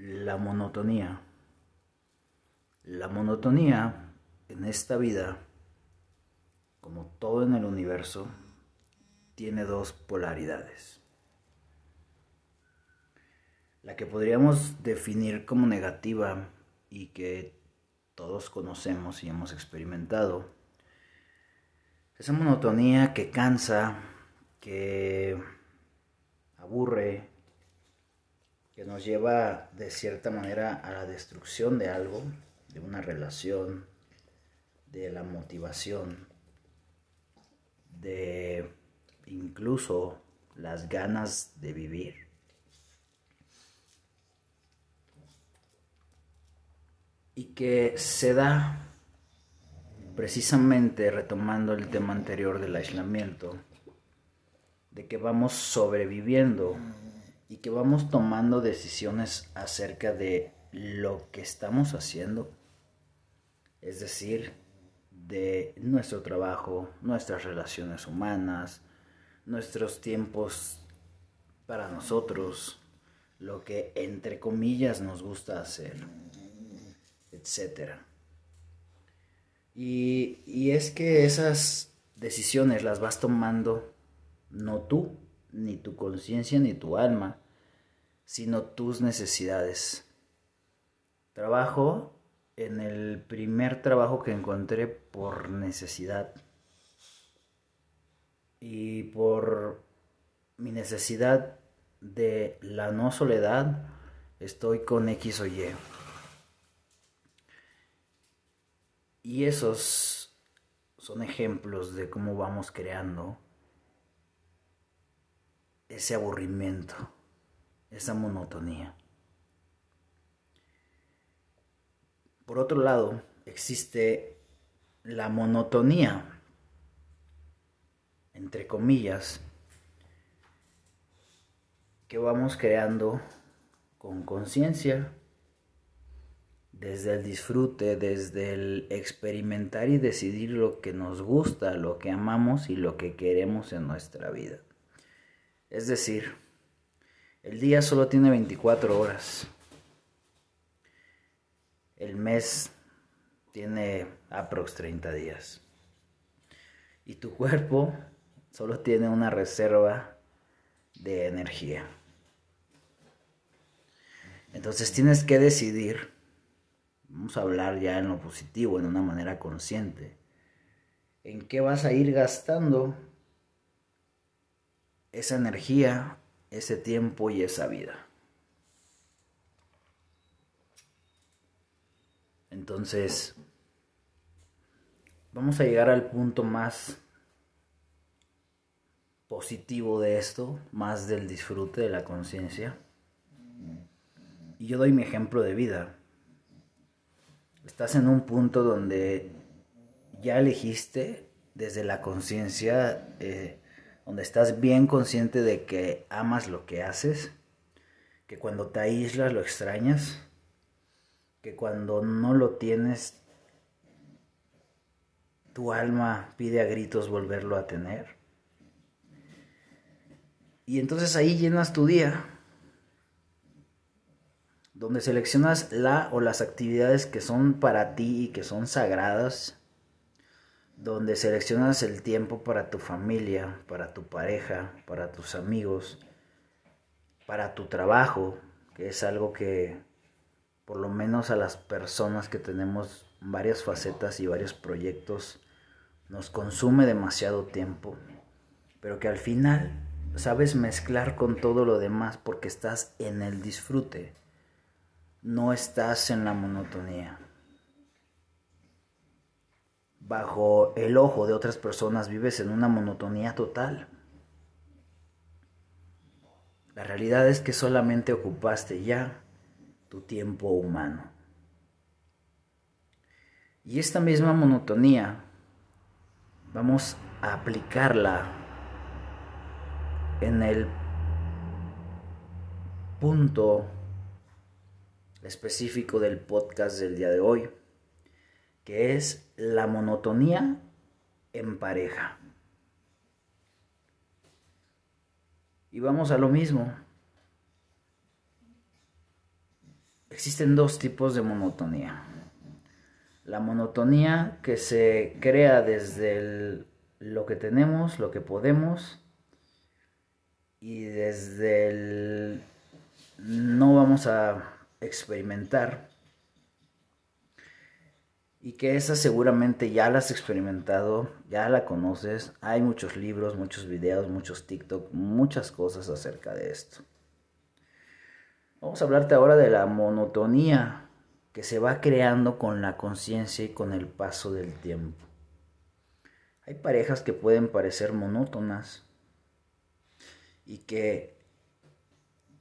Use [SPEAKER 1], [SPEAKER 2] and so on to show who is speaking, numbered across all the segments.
[SPEAKER 1] la monotonía. La monotonía en esta vida, como todo en el universo, tiene dos polaridades. La que podríamos definir como negativa y que todos conocemos y hemos experimentado. Esa monotonía que cansa, que aburre, que nos lleva de cierta manera a la destrucción de algo, de una relación, de la motivación, de incluso las ganas de vivir. Y que se da precisamente retomando el tema anterior del aislamiento, de que vamos sobreviviendo y que vamos tomando decisiones acerca de lo que estamos haciendo, es decir, de nuestro trabajo, nuestras relaciones humanas, nuestros tiempos para nosotros, lo que entre comillas nos gusta hacer, etc. Y, y es que esas decisiones las vas tomando no tú, ni tu conciencia, ni tu alma, sino tus necesidades. Trabajo en el primer trabajo que encontré por necesidad y por mi necesidad de la no soledad, estoy con X o Y. Y esos son ejemplos de cómo vamos creando ese aburrimiento, esa monotonía. Por otro lado, existe la monotonía entre comillas, que vamos creando con conciencia, desde el disfrute, desde el experimentar y decidir lo que nos gusta, lo que amamos y lo que queremos en nuestra vida. Es decir, el día solo tiene 24 horas. El mes tiene aprox 30 días. Y tu cuerpo solo tiene una reserva de energía. Entonces tienes que decidir, vamos a hablar ya en lo positivo, en una manera consciente, en qué vas a ir gastando esa energía, ese tiempo y esa vida. Entonces, vamos a llegar al punto más positivo de esto, más del disfrute de la conciencia. Y yo doy mi ejemplo de vida. Estás en un punto donde ya elegiste desde la conciencia, eh, donde estás bien consciente de que amas lo que haces, que cuando te aíslas lo extrañas, que cuando no lo tienes, tu alma pide a gritos volverlo a tener. Y entonces ahí llenas tu día, donde seleccionas la o las actividades que son para ti y que son sagradas, donde seleccionas el tiempo para tu familia, para tu pareja, para tus amigos, para tu trabajo, que es algo que por lo menos a las personas que tenemos varias facetas y varios proyectos nos consume demasiado tiempo, pero que al final sabes mezclar con todo lo demás porque estás en el disfrute, no estás en la monotonía. Bajo el ojo de otras personas vives en una monotonía total. La realidad es que solamente ocupaste ya tu tiempo humano. Y esta misma monotonía vamos a aplicarla en el punto específico del podcast del día de hoy, es la monotonía en pareja. Y vamos a lo mismo. Existen dos tipos de monotonía. La monotonía que se crea desde lo que tenemos, lo que podemos, y desde el no vamos a experimentar y que esa seguramente ya la has experimentado, ya la conoces, hay muchos libros, muchos videos, muchos TikTok, muchas cosas acerca de esto. Vamos a hablarte ahora de la monotonía que se va creando con la conciencia y con el paso del tiempo. Hay parejas que pueden parecer monótonas y que,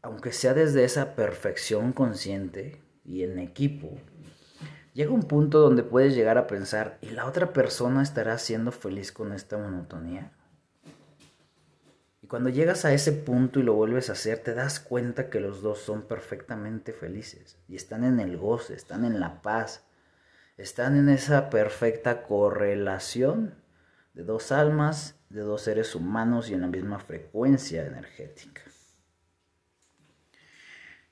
[SPEAKER 1] aunque sea desde esa perfección consciente y en equipo, Llega un punto donde puedes llegar a pensar, ¿y la otra persona estará siendo feliz con esta monotonía? Y cuando llegas a ese punto y lo vuelves a hacer, te das cuenta que los dos son perfectamente felices y están en el goce, están en la paz, están en esa perfecta correlación de dos almas, de dos seres humanos y en la misma frecuencia energética.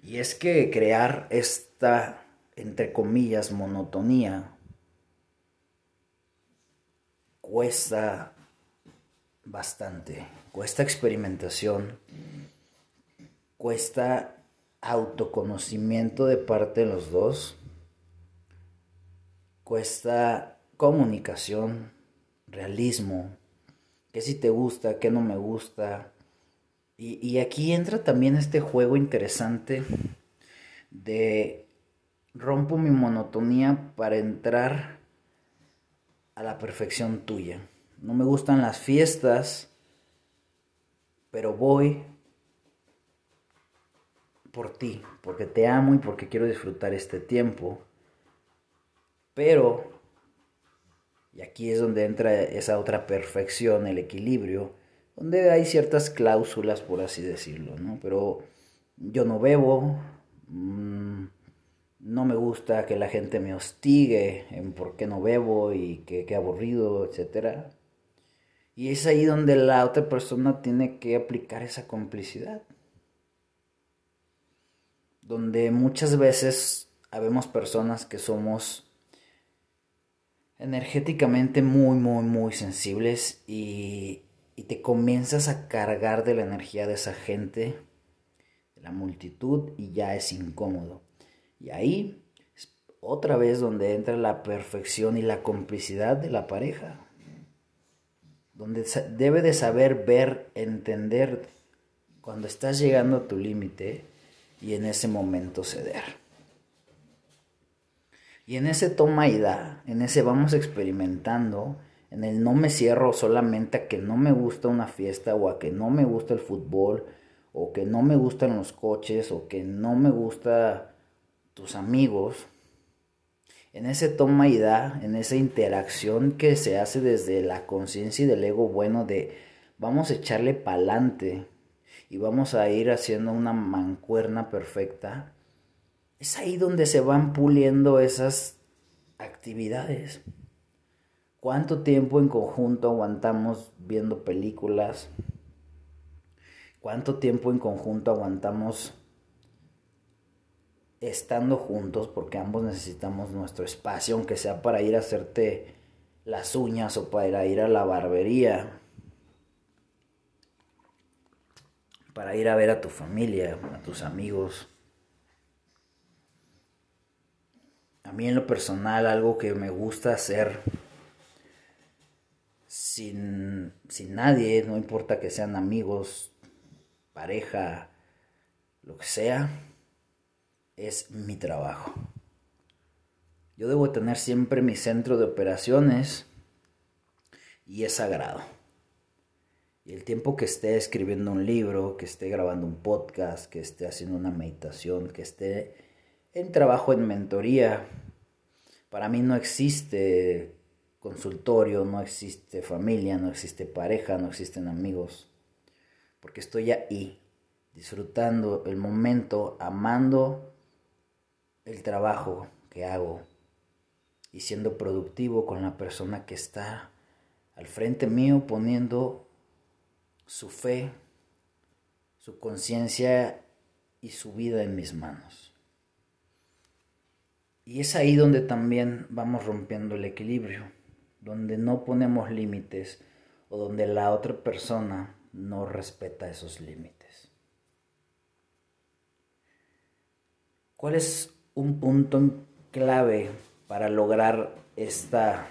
[SPEAKER 1] Y es que crear esta entre comillas, monotonía, cuesta bastante, cuesta experimentación, cuesta autoconocimiento de parte de los dos, cuesta comunicación, realismo, qué si te gusta, qué no me gusta. Y, y aquí entra también este juego interesante de rompo mi monotonía para entrar a la perfección tuya. No me gustan las fiestas, pero voy por ti, porque te amo y porque quiero disfrutar este tiempo. Pero, y aquí es donde entra esa otra perfección, el equilibrio, donde hay ciertas cláusulas, por así decirlo, ¿no? Pero yo no bebo, mmm, no me gusta que la gente me hostigue en por qué no bebo y que qué aburrido, etc. Y es ahí donde la otra persona tiene que aplicar esa complicidad. Donde muchas veces habemos personas que somos energéticamente muy, muy, muy sensibles y, y te comienzas a cargar de la energía de esa gente, de la multitud, y ya es incómodo. Y ahí es otra vez donde entra la perfección y la complicidad de la pareja. Donde debe de saber ver, entender cuando estás llegando a tu límite y en ese momento ceder. Y en ese toma y da, en ese vamos experimentando, en el no me cierro solamente a que no me gusta una fiesta o a que no me gusta el fútbol o que no me gustan los coches o que no me gusta tus amigos, en ese toma y da, en esa interacción que se hace desde la conciencia y del ego bueno de vamos a echarle pa'lante y vamos a ir haciendo una mancuerna perfecta, es ahí donde se van puliendo esas actividades. ¿Cuánto tiempo en conjunto aguantamos viendo películas? ¿Cuánto tiempo en conjunto aguantamos estando juntos, porque ambos necesitamos nuestro espacio, aunque sea para ir a hacerte las uñas o para ir a la barbería, para ir a ver a tu familia, a tus amigos. A mí en lo personal algo que me gusta hacer sin, sin nadie, no importa que sean amigos, pareja, lo que sea, es mi trabajo. Yo debo tener siempre mi centro de operaciones y es sagrado. Y el tiempo que esté escribiendo un libro, que esté grabando un podcast, que esté haciendo una meditación, que esté en trabajo en mentoría, para mí no existe consultorio, no existe familia, no existe pareja, no existen amigos, porque estoy ahí, disfrutando el momento, amando el trabajo que hago y siendo productivo con la persona que está al frente mío poniendo su fe, su conciencia y su vida en mis manos. Y es ahí donde también vamos rompiendo el equilibrio, donde no ponemos límites o donde la otra persona no respeta esos límites. ¿Cuál es un punto clave para lograr esta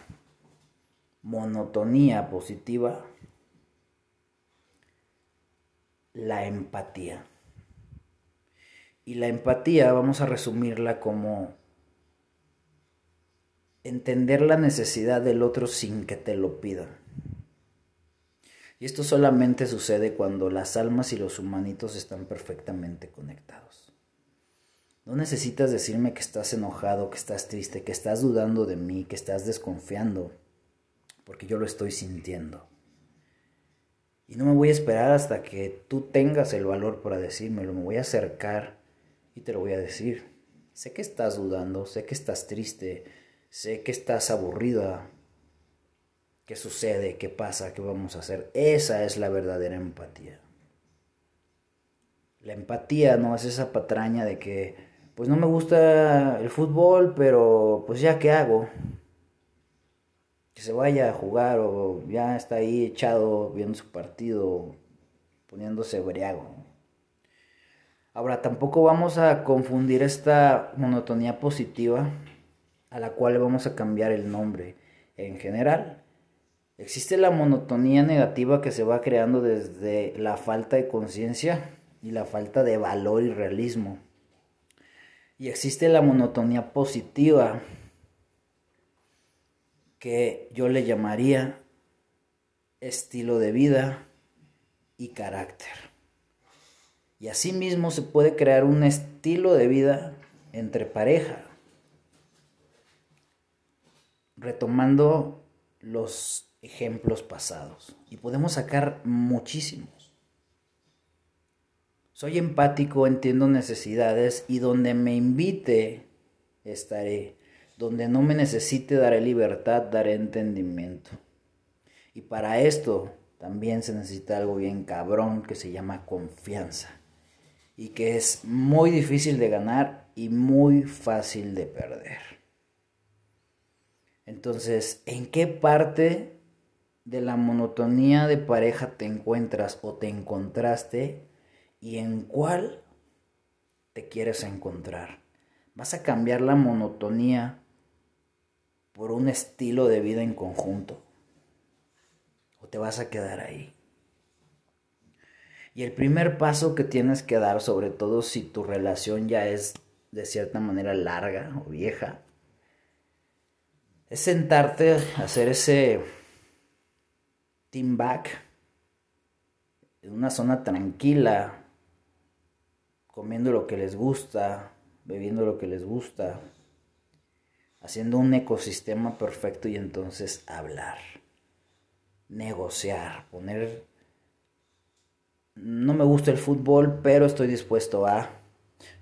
[SPEAKER 1] monotonía positiva? La empatía. Y la empatía vamos a resumirla como entender la necesidad del otro sin que te lo pida. Y esto solamente sucede cuando las almas y los humanitos están perfectamente conectados. No necesitas decirme que estás enojado, que estás triste, que estás dudando de mí, que estás desconfiando, porque yo lo estoy sintiendo. Y no me voy a esperar hasta que tú tengas el valor para decírmelo, me voy a acercar y te lo voy a decir. Sé que estás dudando, sé que estás triste, sé que estás aburrida. ¿Qué sucede? ¿Qué pasa? ¿Qué vamos a hacer? Esa es la verdadera empatía. La empatía no es esa patraña de que, pues no me gusta el fútbol, pero pues ya qué hago. Que se vaya a jugar o ya está ahí echado viendo su partido, poniéndose briago. Ahora, tampoco vamos a confundir esta monotonía positiva a la cual vamos a cambiar el nombre. En general, existe la monotonía negativa que se va creando desde la falta de conciencia y la falta de valor y realismo. Y existe la monotonía positiva que yo le llamaría estilo de vida y carácter. Y asimismo se puede crear un estilo de vida entre pareja. Retomando los ejemplos pasados. Y podemos sacar muchísimos. Soy empático, entiendo necesidades y donde me invite estaré. Donde no me necesite daré libertad, daré entendimiento. Y para esto también se necesita algo bien cabrón que se llama confianza y que es muy difícil de ganar y muy fácil de perder. Entonces, ¿en qué parte de la monotonía de pareja te encuentras o te encontraste y en cuál te quieres encontrar? ¿Vas a cambiar la monotonía por un estilo de vida en conjunto? ¿O te vas a quedar ahí? Y el primer paso que tienes que dar, sobre todo si tu relación ya es de cierta manera larga o vieja, es sentarte a hacer ese team back en una zona tranquila, comiendo lo que les gusta, bebiendo lo que les gusta, haciendo un ecosistema perfecto y entonces hablar, negociar, poner no me gusta el fútbol, pero estoy dispuesto a.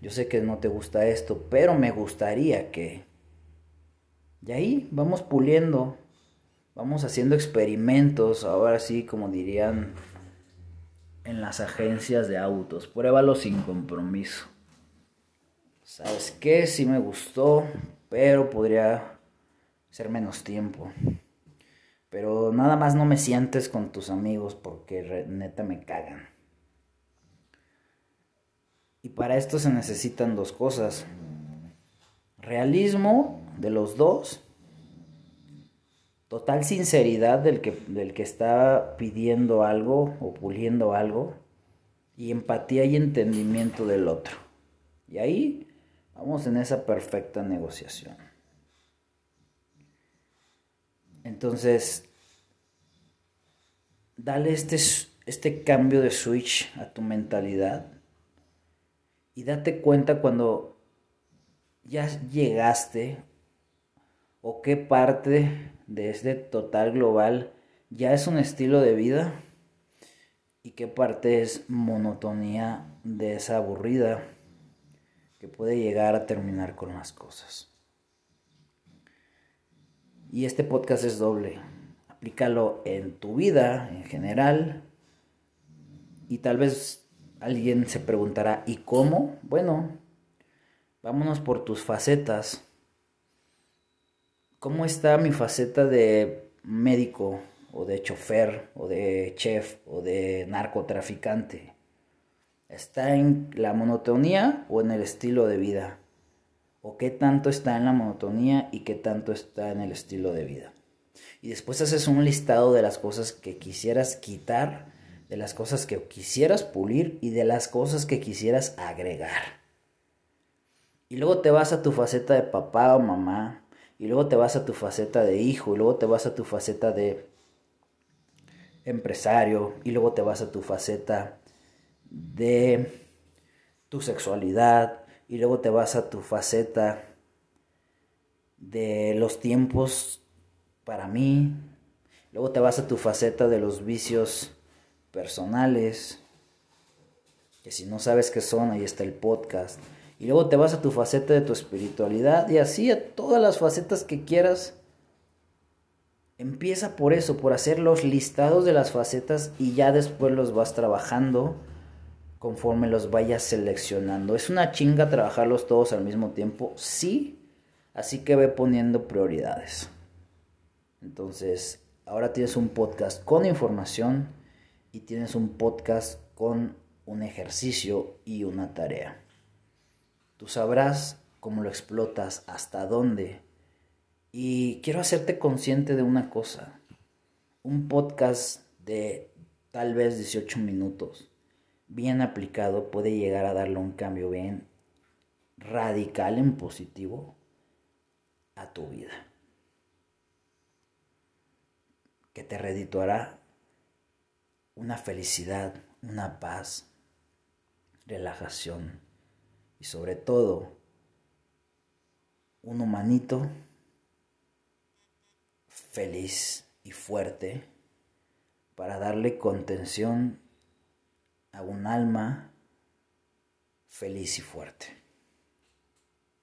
[SPEAKER 1] Yo sé que no te gusta esto, pero me gustaría que. Y ahí vamos puliendo, vamos haciendo experimentos, ahora sí, como dirían en las agencias de autos, pruébalo sin compromiso. ¿Sabes qué? Sí me gustó, pero podría ser menos tiempo. Pero nada más no me sientes con tus amigos porque neta me cagan. Y para esto se necesitan dos cosas. Realismo de los dos. Total sinceridad del que, del que está pidiendo algo o puliendo algo. Y empatía y entendimiento del otro. Y ahí vamos en esa perfecta negociación. Entonces, dale este, este cambio de switch a tu mentalidad y date cuenta cuando ya llegaste o qué parte de este total global ya es un estilo de vida y qué parte es monotonía de esa aburrida que puede llegar a terminar con las cosas. Y este podcast es doble. Aplícalo en tu vida en general y tal vez Alguien se preguntará, ¿y cómo? Bueno, vámonos por tus facetas. Cómo está mi faceta de médico o de chofer o de chef o de narcotraficante. ¿Está en la monotonía o en el estilo de vida? ¿O qué tanto está en la monotonía y qué tanto está en el estilo de vida? Y después haces un listado de las cosas que quisieras quitar, de las cosas que quisieras pulir y de las cosas que quisieras agregar. Y luego te vas a tu faceta de papá o mamá, y luego te vas a tu faceta de hijo, y luego te vas a tu faceta de empresario, y luego te vas a tu faceta de tu sexualidad, y luego te vas a tu faceta de los tiempos para mí, luego te vas a tu faceta de los vicios personales, que si no sabes qué son, ahí está el podcast. Y luego te vas a tu faceta de tu espiritualidad y así a todas las facetas que quieras. Empieza por eso, por hacer los listados de las facetas y ya después los vas trabajando conforme los vayas seleccionando. Es una chinga trabajarlos todos al mismo tiempo, sí, así que ve poniendo prioridades. Entonces, ahora tienes un podcast con información y tienes un podcast con un ejercicio y una tarea. Tú sabrás cómo lo explotas, hasta dónde. Y quiero hacerte consciente de una cosa. Un podcast de tal vez 18 minutos, bien aplicado, puede llegar a darle un cambio bien radical en positivo a tu vida. Que te redituará una felicidad, una paz, relajación y sobre todo un humanito feliz y fuerte para darle contención a un alma feliz y fuerte.